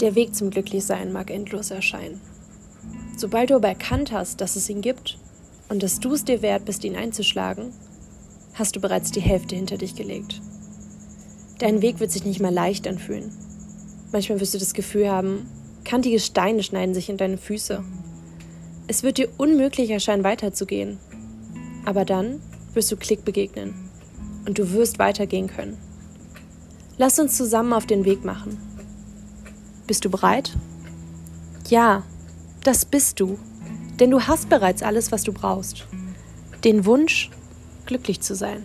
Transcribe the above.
Der Weg zum Glücklichsein mag endlos erscheinen. Sobald du aber erkannt hast, dass es ihn gibt und dass du es dir wert bist, ihn einzuschlagen, hast du bereits die Hälfte hinter dich gelegt. Dein Weg wird sich nicht mal leicht anfühlen. Manchmal wirst du das Gefühl haben, kantige Steine schneiden sich in deine Füße. Es wird dir unmöglich erscheinen, weiterzugehen. Aber dann wirst du Klick begegnen und du wirst weitergehen können. Lass uns zusammen auf den Weg machen. Bist du bereit? Ja, das bist du, denn du hast bereits alles, was du brauchst. Den Wunsch, glücklich zu sein.